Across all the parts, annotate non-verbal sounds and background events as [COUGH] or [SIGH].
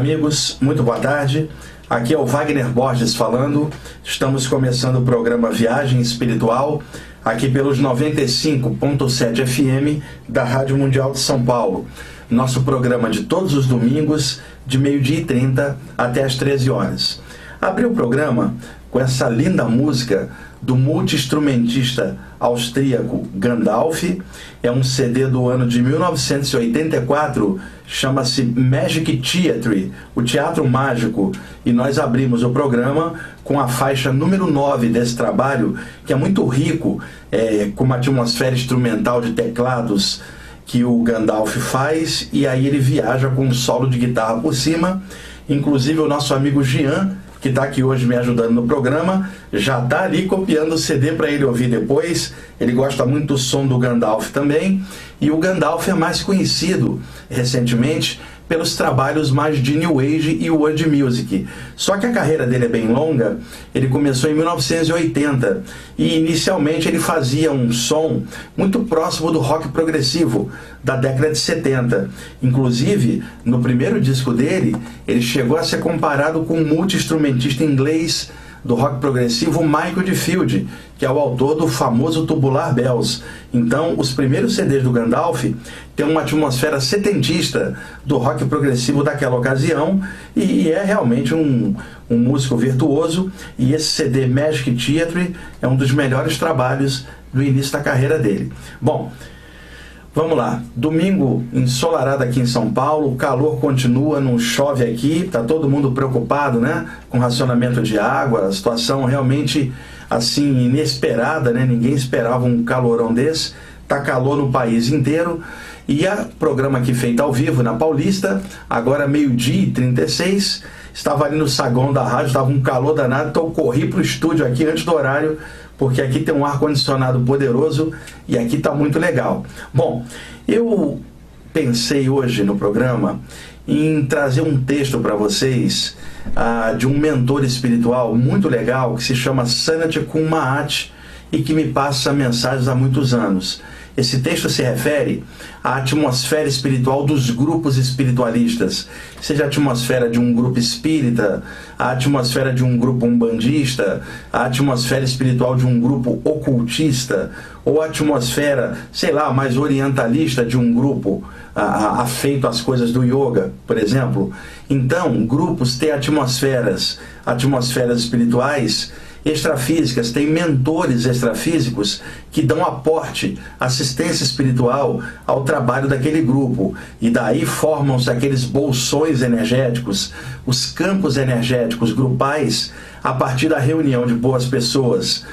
Amigos, muito boa tarde. Aqui é o Wagner Borges falando. Estamos começando o programa Viagem Espiritual, aqui pelos 95.7 FM da Rádio Mundial de São Paulo. Nosso programa de todos os domingos, de meio-dia e 30 até as 13 horas. Abri o programa com essa linda música do multi-instrumentista austríaco Gandalf. É um CD do ano de 1984, chama-se Magic Theatre, o Teatro Mágico. E nós abrimos o programa com a faixa número 9 desse trabalho, que é muito rico, é, com uma atmosfera instrumental de teclados que o Gandalf faz, e aí ele viaja com um solo de guitarra por cima. Inclusive o nosso amigo Jean que está aqui hoje me ajudando no programa, já está ali copiando o CD para ele ouvir depois. Ele gosta muito do som do Gandalf também. E o Gandalf é mais conhecido recentemente pelos trabalhos mais de New Age e World Music. Só que a carreira dele é bem longa, ele começou em 1980 e inicialmente ele fazia um som muito próximo do rock progressivo da década de 70. Inclusive, no primeiro disco dele, ele chegou a ser comparado com um multi-instrumentista inglês do rock progressivo Michael de Field, que é o autor do famoso Tubular Bells. Então, os primeiros CDs do Gandalf têm uma atmosfera setentista do rock progressivo daquela ocasião e é realmente um, um músico virtuoso. E esse CD Magic Theatre é um dos melhores trabalhos do início da carreira dele. Bom, Vamos lá, domingo ensolarado aqui em São Paulo, o calor continua, não chove aqui, tá todo mundo preocupado, né, com racionamento de água, a situação realmente assim inesperada, né? Ninguém esperava um calorão desse. Tá calor no país inteiro. E a programa aqui feito ao vivo na Paulista, agora meio-dia e 36, estava ali no saguão da rádio, estava um calor danado, então eu corri para o estúdio aqui antes do horário porque aqui tem um ar-condicionado poderoso e aqui está muito legal. Bom, eu pensei hoje no programa em trazer um texto para vocês ah, de um mentor espiritual muito legal que se chama Sanat Kumaat e que me passa mensagens há muitos anos. Esse texto se refere à atmosfera espiritual dos grupos espiritualistas, seja a atmosfera de um grupo espírita, a atmosfera de um grupo umbandista, a atmosfera espiritual de um grupo ocultista, ou a atmosfera, sei lá, mais orientalista de um grupo afeito às coisas do yoga, por exemplo. Então, grupos têm atmosferas, atmosferas espirituais extrafísicas, tem mentores extrafísicos que dão aporte, assistência espiritual ao trabalho daquele grupo. E daí formam-se aqueles bolsões energéticos, os campos energéticos grupais, a partir da reunião de boas pessoas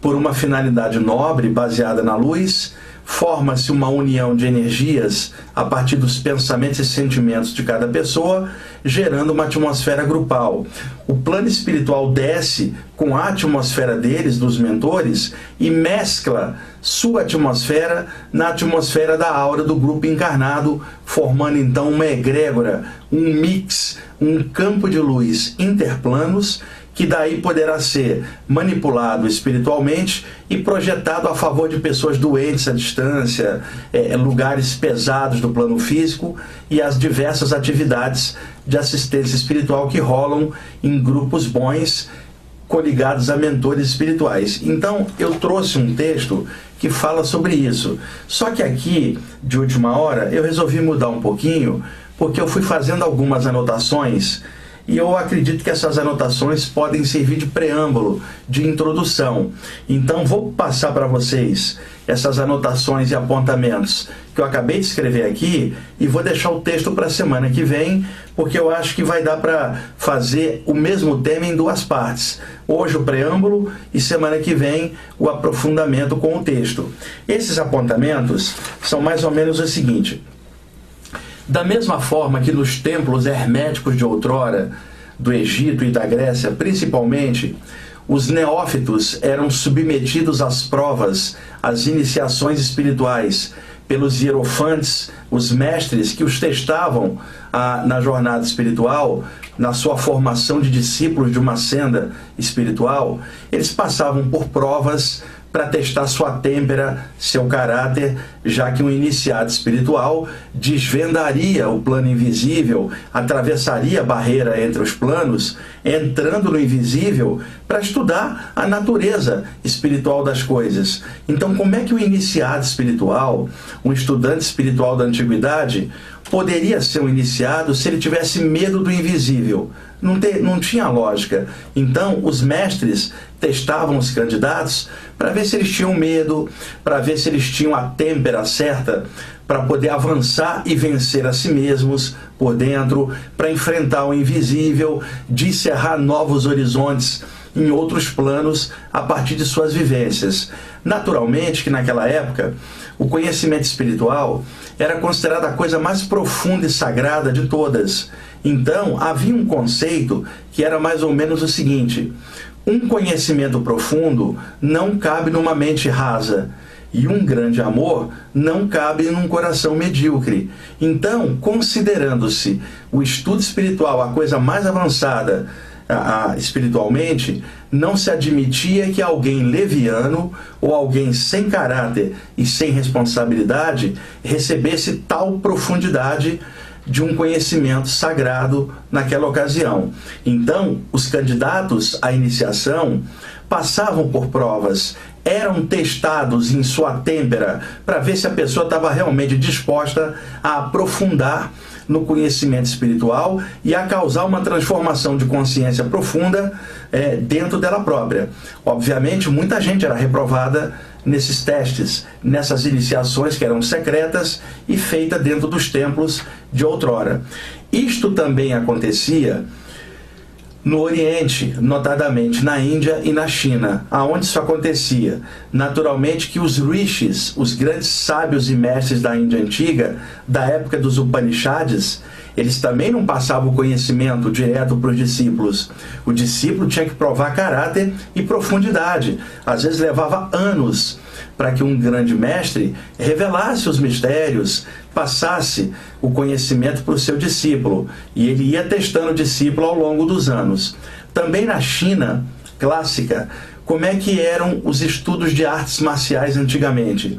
por uma finalidade nobre baseada na luz forma-se uma união de energias a partir dos pensamentos e sentimentos de cada pessoa, gerando uma atmosfera grupal. O plano espiritual desce com a atmosfera deles, dos mentores, e mescla sua atmosfera na atmosfera da aura do grupo encarnado, formando então uma egrégora, um mix, um campo de luz interplanos que daí poderá ser manipulado espiritualmente e projetado a favor de pessoas doentes à distância, é, lugares pesados do plano físico e as diversas atividades de assistência espiritual que rolam em grupos bons coligados a mentores espirituais. Então, eu trouxe um texto que fala sobre isso. Só que aqui, de última hora, eu resolvi mudar um pouquinho, porque eu fui fazendo algumas anotações e eu acredito que essas anotações podem servir de preâmbulo, de introdução. Então vou passar para vocês essas anotações e apontamentos que eu acabei de escrever aqui e vou deixar o texto para a semana que vem, porque eu acho que vai dar para fazer o mesmo tema em duas partes. Hoje o preâmbulo e semana que vem o aprofundamento com o texto. Esses apontamentos são mais ou menos o seguinte: da mesma forma que nos templos herméticos de outrora, do Egito e da Grécia, principalmente, os neófitos eram submetidos às provas, às iniciações espirituais, pelos hierofantes, os mestres que os testavam ah, na jornada espiritual, na sua formação de discípulos de uma senda espiritual, eles passavam por provas para testar sua têmpera, seu caráter, já que um iniciado espiritual desvendaria o plano invisível, atravessaria a barreira entre os planos, entrando no invisível para estudar a natureza espiritual das coisas. Então, como é que o iniciado espiritual, um estudante espiritual da antiguidade, poderia ser um iniciado se ele tivesse medo do invisível? Não, te, não tinha lógica. Então, os mestres testavam os candidatos para ver se eles tinham medo, para ver se eles tinham a têmpera certa para poder avançar e vencer a si mesmos por dentro, para enfrentar o invisível, discerrar novos horizontes em outros planos a partir de suas vivências. Naturalmente que naquela época o conhecimento espiritual era considerado a coisa mais profunda e sagrada de todas. Então havia um conceito que era mais ou menos o seguinte: um conhecimento profundo não cabe numa mente rasa. E um grande amor não cabe num coração medíocre. Então, considerando-se o estudo espiritual a coisa mais avançada a, a, espiritualmente, não se admitia que alguém leviano ou alguém sem caráter e sem responsabilidade recebesse tal profundidade de um conhecimento sagrado naquela ocasião. Então, os candidatos à iniciação passavam por provas, eram testados em sua têmpera para ver se a pessoa estava realmente disposta a aprofundar no conhecimento espiritual e a causar uma transformação de consciência profunda é, dentro dela própria. Obviamente, muita gente era reprovada nesses testes, nessas iniciações que eram secretas e feitas dentro dos templos de outrora. Isto também acontecia no Oriente, notadamente na Índia e na China, aonde isso acontecia. Naturalmente que os rishis, os grandes sábios e mestres da Índia antiga, da época dos Upanishads, eles também não passavam o conhecimento direto para os discípulos. O discípulo tinha que provar caráter e profundidade. Às vezes levava anos para que um grande mestre revelasse os mistérios, passasse o conhecimento para o seu discípulo. E ele ia testando o discípulo ao longo dos anos. Também na China clássica, como é que eram os estudos de artes marciais antigamente.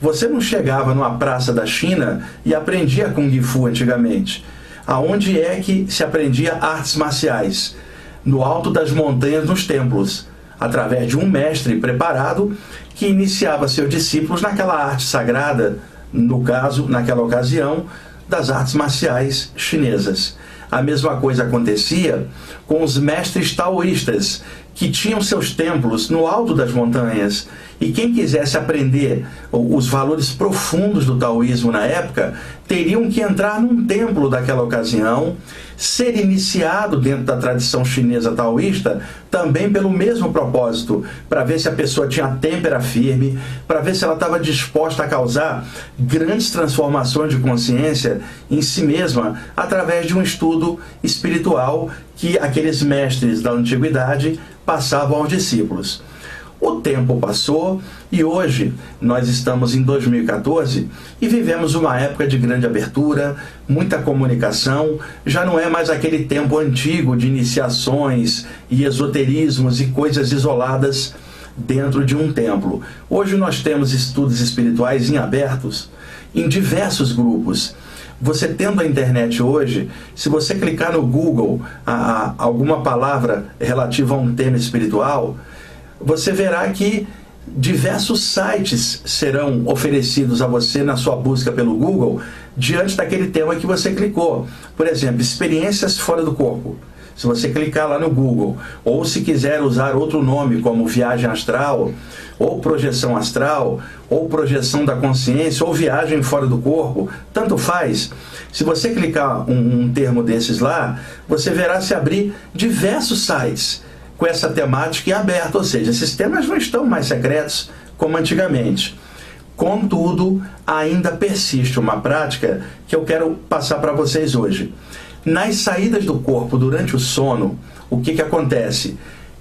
Você não chegava numa praça da China e aprendia Kung Fu antigamente aonde é que se aprendia artes marciais? No alto das montanhas, nos templos, através de um mestre preparado que iniciava seus discípulos naquela arte sagrada, no caso, naquela ocasião, das artes marciais chinesas. A mesma coisa acontecia com os mestres taoístas, que tinham seus templos no alto das montanhas. E quem quisesse aprender os valores profundos do taoísmo na época, teriam que entrar num templo daquela ocasião, ser iniciado dentro da tradição chinesa taoísta, também pelo mesmo propósito, para ver se a pessoa tinha têmpera firme, para ver se ela estava disposta a causar grandes transformações de consciência em si mesma, através de um estudo espiritual que aqueles mestres da antiguidade passavam aos discípulos. O tempo passou e hoje nós estamos em 2014 e vivemos uma época de grande abertura, muita comunicação. Já não é mais aquele tempo antigo de iniciações e esoterismos e coisas isoladas dentro de um templo. Hoje nós temos estudos espirituais em abertos em diversos grupos. Você tendo a internet hoje, se você clicar no Google a, a, alguma palavra relativa a um tema espiritual, você verá que diversos sites serão oferecidos a você na sua busca pelo Google diante daquele tema que você clicou. Por exemplo, experiências fora do corpo. Se você clicar lá no Google, ou se quiser usar outro nome como viagem astral, ou projeção astral, ou projeção da consciência, ou viagem fora do corpo, tanto faz. Se você clicar um, um termo desses lá, você verá se abrir diversos sites com essa temática em aberto, ou seja, esses temas não estão mais secretos como antigamente. Contudo, ainda persiste uma prática que eu quero passar para vocês hoje. Nas saídas do corpo durante o sono, o que, que acontece?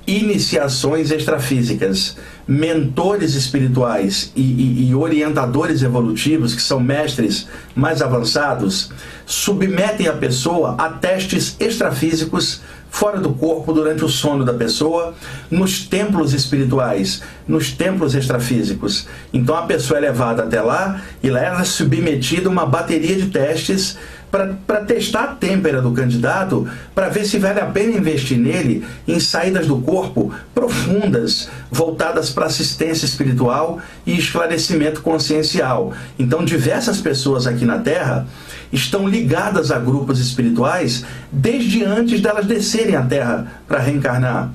Iniciações extrafísicas, mentores espirituais e, e, e orientadores evolutivos, que são mestres mais avançados, submetem a pessoa a testes extrafísicos fora do corpo durante o sono da pessoa, nos templos espirituais, nos templos extrafísicos. Então a pessoa é levada até lá e lá ela é submetida a uma bateria de testes para testar a têmpera do candidato, para ver se vale a pena investir nele em saídas do corpo profundas, voltadas para assistência espiritual e esclarecimento consciencial. Então, diversas pessoas aqui na Terra estão ligadas a grupos espirituais desde antes delas descerem à Terra para reencarnar.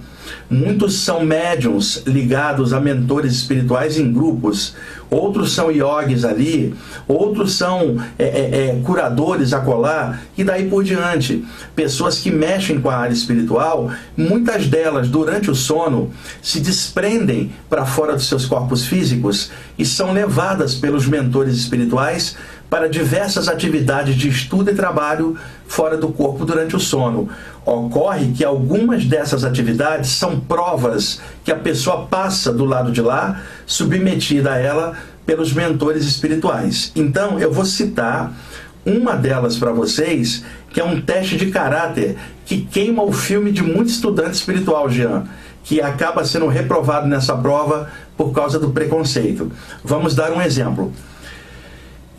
Muitos são médiums ligados a mentores espirituais em grupos, outros são iogues ali, outros são é, é, é, curadores a colar. E daí por diante. Pessoas que mexem com a área espiritual, muitas delas durante o sono se desprendem para fora dos seus corpos físicos e são levadas pelos mentores espirituais para diversas atividades de estudo e trabalho fora do corpo durante o sono. Ocorre que algumas dessas atividades são provas que a pessoa passa do lado de lá, submetida a ela pelos mentores espirituais. Então, eu vou citar uma delas para vocês, que é um teste de caráter que queima o filme de muito estudante espiritual, Jean, que acaba sendo reprovado nessa prova por causa do preconceito. Vamos dar um exemplo.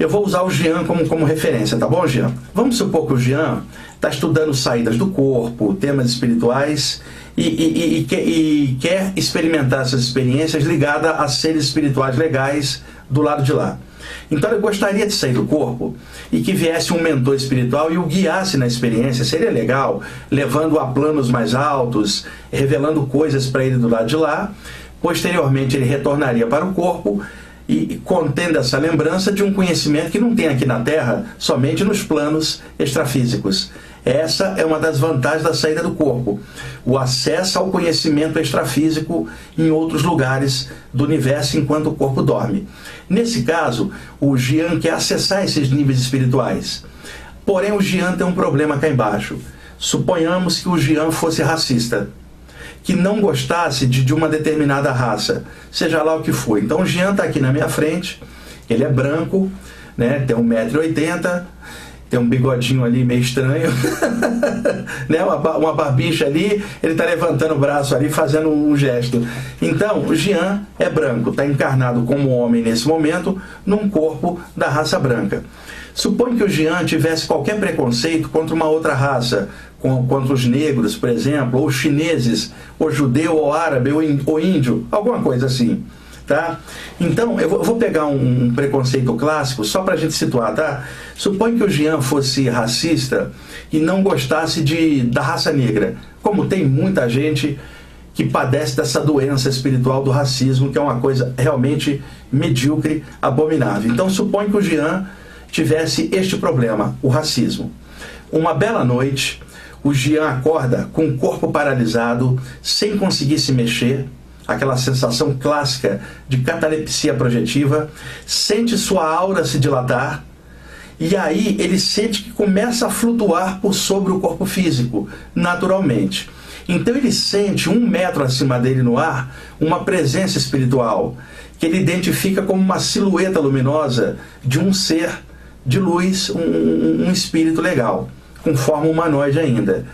Eu vou usar o Jean como, como referência, tá bom, Jean? Vamos supor que o Jean está estudando saídas do corpo, temas espirituais e, e, e, e, quer experimentar essas experiências ligadas a seres espirituais legais do lado de lá. Então ele gostaria de sair do corpo e que viesse um mentor espiritual e o guiasse na experiência, seria legal, levando a planos mais altos, revelando coisas para ele do lado de lá. Posteriormente ele retornaria para o corpo e contendo essa lembrança de um conhecimento que não tem aqui na Terra, somente nos planos extrafísicos. Essa é uma das vantagens da saída do corpo, o acesso ao conhecimento extrafísico em outros lugares do universo enquanto o corpo dorme. Nesse caso, o Jian quer acessar esses níveis espirituais. Porém, o Jian tem um problema cá embaixo. Suponhamos que o Jian fosse racista que não gostasse de, de uma determinada raça, seja lá o que for. Então o Jean está aqui na minha frente, ele é branco, né, tem 1,80m, tem um bigodinho ali meio estranho, [LAUGHS] né, uma, uma barbicha ali, ele está levantando o braço ali, fazendo um gesto. Então, o Jean é branco, está encarnado como homem nesse momento, num corpo da raça branca. Suponha que o Jean tivesse qualquer preconceito contra uma outra raça, contra os negros, por exemplo, ou chineses, ou judeu, ou árabe, ou índio, alguma coisa assim. Tá? Então, eu vou pegar um, preconceito clássico só para a gente situar, tá? Suponha que o Jean fosse racista e não gostasse de, da raça negra, como tem muita gente que padece dessa doença espiritual do racismo, que é uma coisa realmente medíocre, abominável. Então, suponha que o Jean tivesse este problema, o racismo. Uma bela noite, o Jean acorda com o corpo paralisado, sem conseguir se mexer, aquela sensação clássica de catalepsia projetiva, sente sua aura se dilatar, e aí ele sente que começa a flutuar por sobre o corpo físico, naturalmente. Então ele sente um metro acima dele no ar uma presença espiritual, que ele identifica como uma silhueta luminosa de um ser de luz, um, um espírito legal com forma humanoide ainda.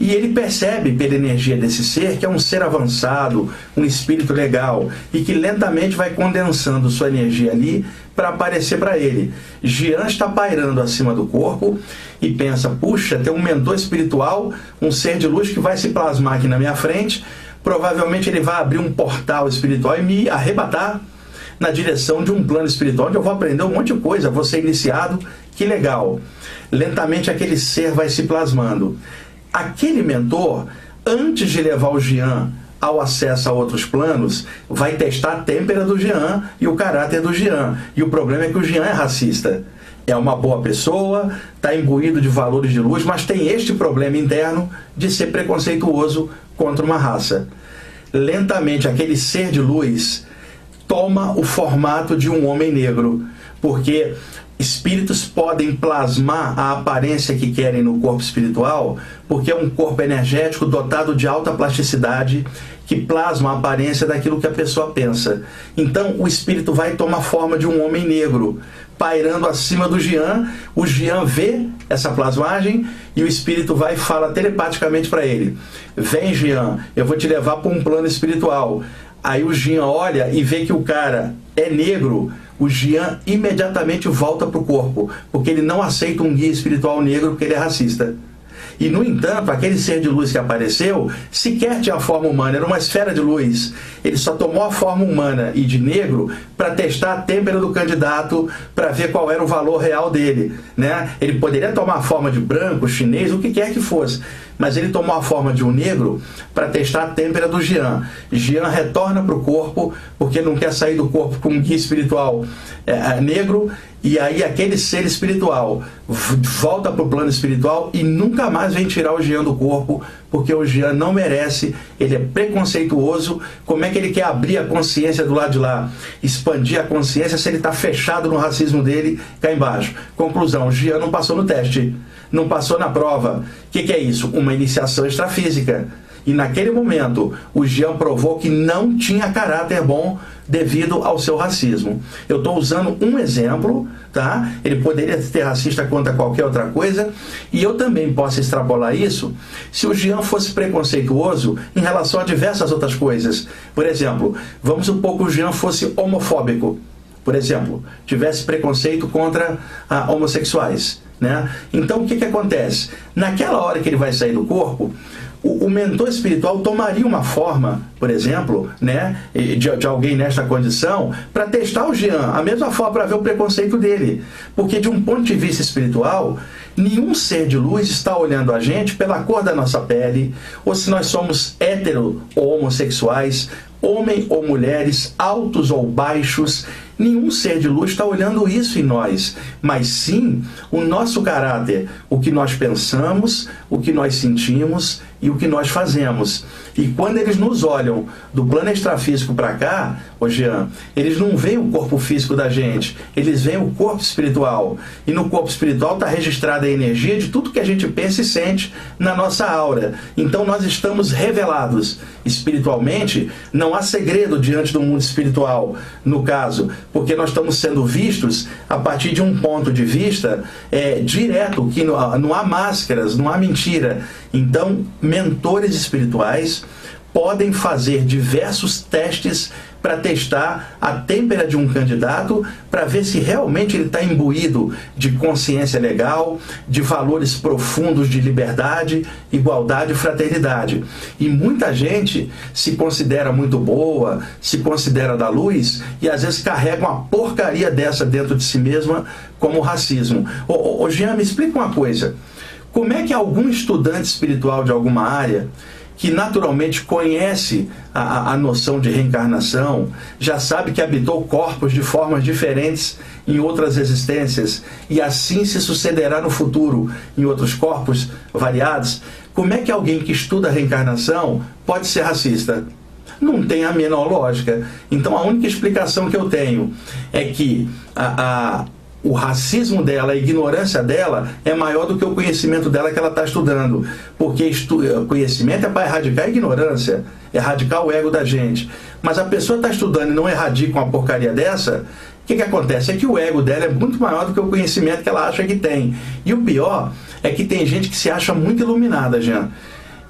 E ele percebe pela energia desse ser que é um ser avançado, um espírito legal, e que lentamente vai condensando sua energia ali para aparecer para ele. Jean está pairando acima do corpo e pensa: puxa, tem um mentor espiritual, um ser de luz que vai se plasmar aqui na minha frente. Provavelmente ele vai abrir um portal espiritual e me arrebatar na direção de um plano espiritual onde eu vou aprender um monte de coisa, vou ser iniciado. Que legal! Lentamente aquele ser vai se plasmando. Aquele mentor, antes de levar o Jean ao acesso a outros planos, vai testar a têmpera do Jean e o caráter do Jean. E o problema é que o Jean é racista. É uma boa pessoa, está imbuído de valores de luz, mas tem este problema interno de ser preconceituoso contra uma raça. Lentamente, aquele ser de luz toma o formato de um homem negro, porque espíritos podem plasmar a aparência que querem no corpo espiritual, porque é um corpo energético dotado de alta plasticidade que plasma a aparência daquilo que a pessoa pensa. Então, o espírito vai tomar forma de um homem negro, pairando acima do Jean. O Jean vê essa plasmagem e o espírito vai e fala telepaticamente para ele: Vem, Jean, eu vou te levar para um plano espiritual. Aí o Jean olha e vê que o cara é negro. O Jean imediatamente volta para o corpo, porque ele não aceita um guia espiritual negro porque ele é racista. E, no entanto, aquele ser de luz que apareceu sequer tinha forma humana, era uma esfera de luz. Ele só tomou a forma humana e de negro para testar a têmpera do candidato, para ver qual era o valor real dele. Né? Ele poderia tomar a forma de branco, chinês, o que quer que fosse mas ele tomou a forma de um negro para testar a têmpera do Jean. Jean retorna para o corpo, porque não quer sair do corpo com um guia espiritual é, é negro, e aí aquele ser espiritual volta para o plano espiritual e nunca mais vem tirar o Jean do corpo, porque o Jean não merece, ele é preconceituoso. Como é que ele quer abrir a consciência do lado de lá, expandir a consciência se ele está fechado no racismo dele cá embaixo? Conclusão: o Jean não passou no teste, não passou na prova. O que, que é isso? Uma iniciação extrafísica. E naquele momento, o Jean provou que não tinha caráter bom devido ao seu racismo. Eu estou usando um exemplo, tá? Ele poderia ser racista contra qualquer outra coisa, e eu também posso extrapolar isso se o Jean fosse preconceituoso em relação a diversas outras coisas. Por exemplo, vamos supor que o Jean fosse homofóbico, por exemplo, tivesse preconceito contra ah, homossexuais. Né? Então o que, que acontece? Naquela hora que ele vai sair do corpo, o, o, mentor espiritual tomaria uma forma, por exemplo, né, de, de alguém nesta condição, para testar o Jean, a mesma forma para ver o preconceito dele. Porque, de um ponto de vista espiritual, nenhum ser de luz está olhando a gente pela cor da nossa pele, ou se nós somos hétero ou homossexuais, homem ou mulheres, altos ou baixos, nenhum ser de luz está olhando isso em nós, mas sim o nosso caráter, o que nós pensamos, o que nós sentimos e o que nós fazemos. E quando eles nos olham do plano extrafísico para cá, ô Jean, eles não veem o corpo físico da gente, eles veem o corpo espiritual. E no corpo espiritual está registrada a energia de tudo que a gente pensa e sente na nossa aura. Então nós estamos revelados espiritualmente, não há segredo diante do mundo espiritual, no caso, porque nós estamos sendo vistos a partir de um ponto de vista é, direto, que não, não há máscaras, não há mentira. Então, mentores espirituais podem fazer diversos testes para testar a têmpera de um candidato, para ver se realmente ele está imbuído de consciência legal, de valores profundos de liberdade, igualdade e fraternidade. E muita gente se considera muito boa, se considera da luz e às vezes carrega uma porcaria dessa dentro de si mesma como racismo. Ô, ô Jean, me explica uma coisa. Como é que algum estudante espiritual de alguma área que naturalmente conhece a, a, noção de reencarnação, já sabe que habitou corpos de formas diferentes em outras existências e assim se sucederá no futuro em outros corpos variados. Como é que alguém que estuda a reencarnação pode ser racista? Não tem a menor lógica. Então a única explicação que eu tenho é que a, a o racismo dela, a ignorância dela é maior do que o conhecimento dela que ela está estudando. Porque estu conhecimento é para erradicar a ignorância, erradicar o ego da gente. Mas a pessoa está estudando e não erradica uma porcaria dessa, o que, que acontece? É que o ego dela é muito maior do que o conhecimento que ela acha que tem. E o pior é que tem gente que se acha muito iluminada, Jean.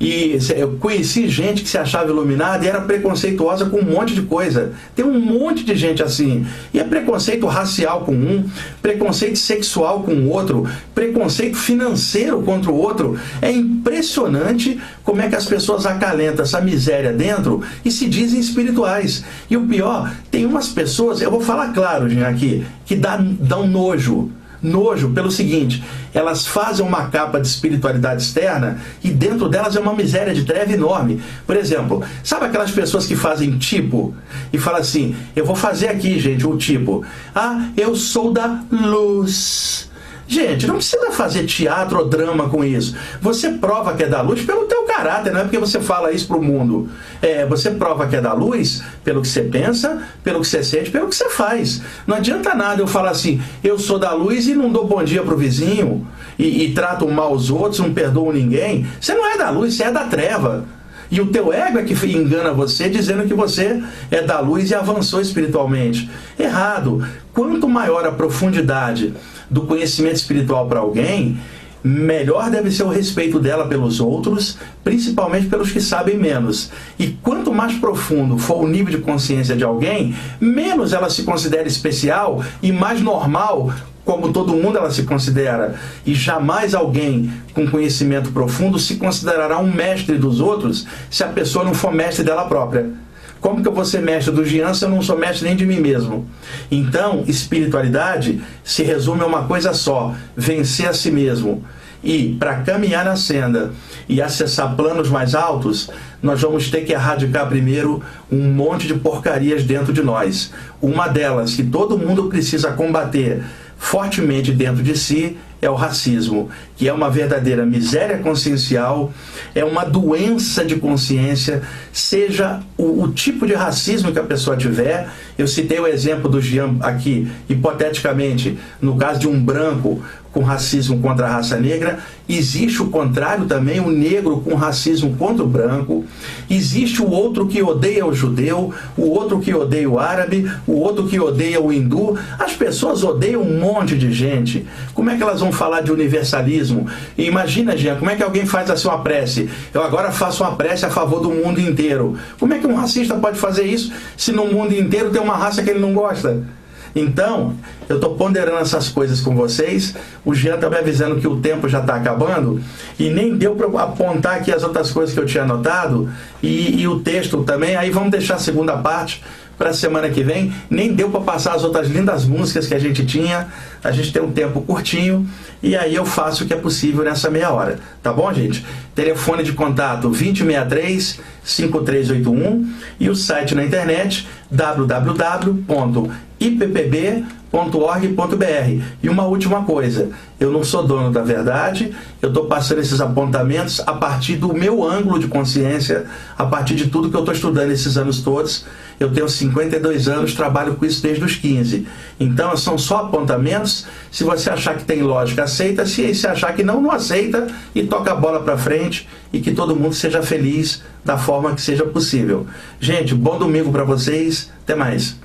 E eu conheci gente que se achava iluminada e era preconceituosa com um monte de coisa. Tem um monte de gente assim. E é preconceito racial com um, preconceito sexual com o outro, preconceito financeiro contra o outro. É impressionante como é que as pessoas acalentam essa miséria dentro e se dizem espirituais. E o pior, tem umas pessoas, eu vou falar claro, aqui, que dá, dão nojo nojo pelo seguinte: elas fazem uma capa de espiritualidade externa e dentro delas é uma miséria de treva enorme. Por exemplo, sabe aquelas pessoas que fazem tipo e falam assim: eu vou fazer aqui, gente, o tipo. Ah, eu sou da luz. Gente, não precisa fazer teatro ou drama com isso. Você prova que é da luz pelo teu caráter, não é porque você fala isso pro mundo. É, você prova que é da luz pelo que você pensa, pelo que você sente, pelo que você faz. Não adianta nada eu falar assim, eu sou da luz e não dou bom dia pro vizinho e, e trato mal os outros, não perdoo ninguém. Você não é da luz, você é da treva. E o teu ego é que engana você dizendo que você é da luz e avançou espiritualmente. Errado. Quanto maior a profundidade do conhecimento espiritual para alguém, melhor deve ser o respeito dela pelos outros, principalmente pelos que sabem menos. E quanto mais profundo for o nível de consciência de alguém, menos ela se considera especial e mais normal como todo mundo ela se considera, e jamais alguém com conhecimento profundo se considerará um mestre dos outros se a pessoa não for mestre dela própria. Como que eu vou ser mestre do Jean se eu não sou mestre nem de mim mesmo? Então, espiritualidade se resume a uma coisa só: vencer a si mesmo. E para caminhar na senda e acessar planos mais altos, nós vamos ter que erradicar primeiro um monte de porcarias dentro de nós. Uma delas que todo mundo precisa combater fortemente dentro de si é o racismo, que é uma verdadeira miséria consciencial, é uma doença de consciência, seja o, o, tipo de racismo que a pessoa tiver. Eu citei o exemplo do Jean aqui, hipoteticamente, no caso de um branco com racismo contra a raça negra, existe o contrário também, o negro com racismo contra o branco, existe o outro que odeia o judeu, o outro que odeia o árabe, o outro que odeia o hindu. As pessoas odeiam um monte de gente. Como é que elas vão falar de universalismo? E imagina, Jean, como é que alguém faz assim uma prece? Eu agora faço uma prece a favor do mundo inteiro. Como é que um racista pode fazer isso se no mundo inteiro tem uma raça que ele não gosta? Então, eu estou ponderando essas coisas com vocês. O Jean está me avisando que o tempo já está acabando e nem deu para apontar aqui as outras coisas que eu tinha anotado e, e o texto também. Aí vamos deixar a segunda parte para a semana que vem. Nem deu para passar as outras lindas músicas que a gente tinha. A gente tem um tempo curtinho e aí eu faço o que é possível nessa meia hora. Tá bom, gente? Telefone de contato 2063 5381 e o site na internet www.ippb.com .org.br. E uma última coisa, eu não sou dono da verdade, eu estou passando esses apontamentos a partir do meu ângulo de consciência, a partir de tudo que eu estou estudando esses anos todos. Eu tenho 52 anos, trabalho com isso desde os 15. Então são só apontamentos. Se você achar que tem lógica, aceita. Se você achar que não, não aceita e toca a bola para frente e que todo mundo seja feliz da forma que seja possível. Gente, bom domingo para vocês. Até mais.